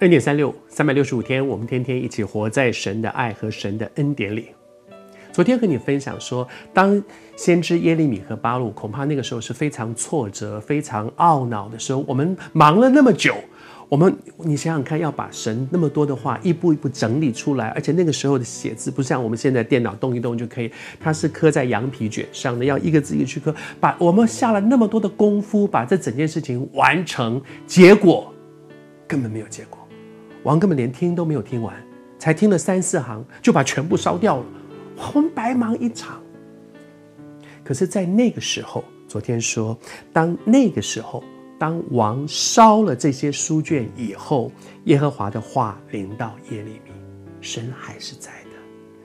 恩典三六三百六十五天，我们天天一起活在神的爱和神的恩典里。昨天和你分享说，当先知耶利米和巴录恐怕那个时候是非常挫折、非常懊恼的时候。我们忙了那么久，我们你想想看，要把神那么多的话一步一步整理出来，而且那个时候的写字不像我们现在电脑动一动就可以，它是刻在羊皮卷上的，要一个字一个去刻。把我们下了那么多的功夫，把这整件事情完成，结果根本没有结果。王根本连听都没有听完，才听了三四行，就把全部烧掉了。我们白忙一场。可是，在那个时候，昨天说，当那个时候，当王烧了这些书卷以后，耶和华的话临到耶利米，神还是在的，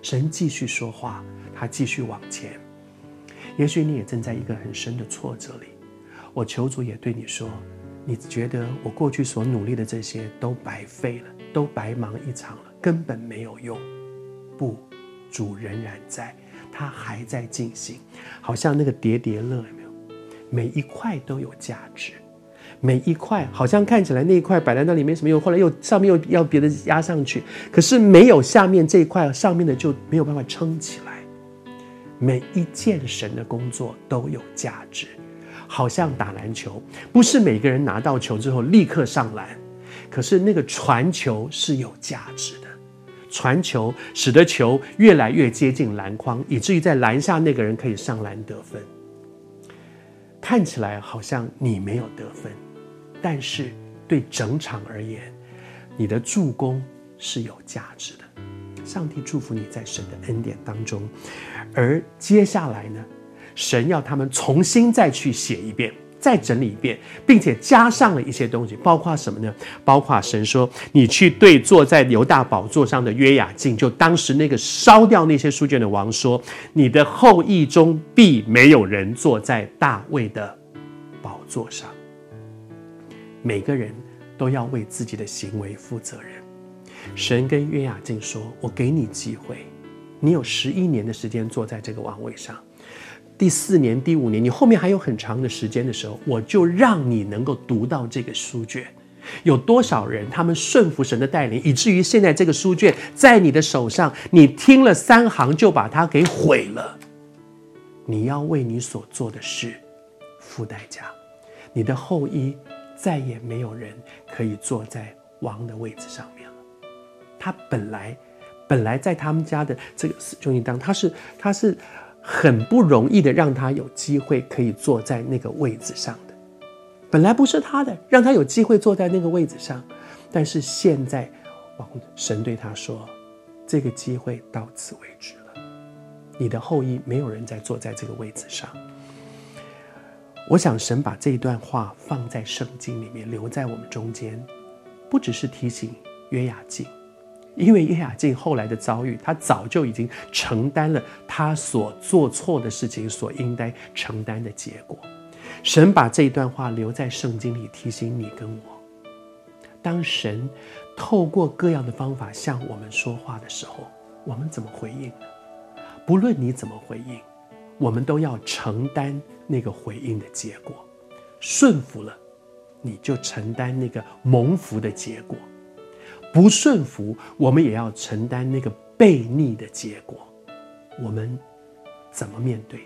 神继续说话，他继续往前。也许你也正在一个很深的挫折里，我求主也对你说。你觉得我过去所努力的这些都白费了，都白忙一场了，根本没有用。不，主仍然在，他还在进行，好像那个叠叠乐有没有？每一块都有价值，每一块好像看起来那一块摆在那里没什么用，后来又上面又要别的压上去，可是没有下面这一块，上面的就没有办法撑起来。每一件神的工作都有价值。好像打篮球，不是每个人拿到球之后立刻上篮，可是那个传球是有价值的，传球使得球越来越接近篮筐，以至于在篮下那个人可以上篮得分。看起来好像你没有得分，但是对整场而言，你的助攻是有价值的。上帝祝福你在神的恩典当中，而接下来呢？神要他们重新再去写一遍，再整理一遍，并且加上了一些东西，包括什么呢？包括神说：“你去对坐在犹大宝座上的约雅敬，就当时那个烧掉那些书卷的王说，你的后裔中必没有人坐在大卫的宝座上。每个人都要为自己的行为负责任。”神跟约雅敬说：“我给你机会，你有十一年的时间坐在这个王位上。”第四年、第五年，你后面还有很长的时间的时候，我就让你能够读到这个书卷。有多少人他们顺服神的带领，以至于现在这个书卷在你的手上，你听了三行就把它给毁了。你要为你所做的事付代价。你的后裔再也没有人可以坐在王的位置上面了。他本来本来在他们家的这个兄弟当，他是他是。很不容易的，让他有机会可以坐在那个位子上的，本来不是他的，让他有机会坐在那个位子上，但是现在，王神对他说，这个机会到此为止了，你的后裔没有人再坐在这个位子上。我想神把这一段话放在圣经里面，留在我们中间，不只是提醒约雅敬。因为叶雅静后来的遭遇，他早就已经承担了他所做错的事情所应该承担的结果。神把这一段话留在圣经里，提醒你跟我：当神透过各样的方法向我们说话的时候，我们怎么回应呢？不论你怎么回应，我们都要承担那个回应的结果。顺服了，你就承担那个蒙福的结果。不顺服，我们也要承担那个悖逆的结果。我们怎么面对？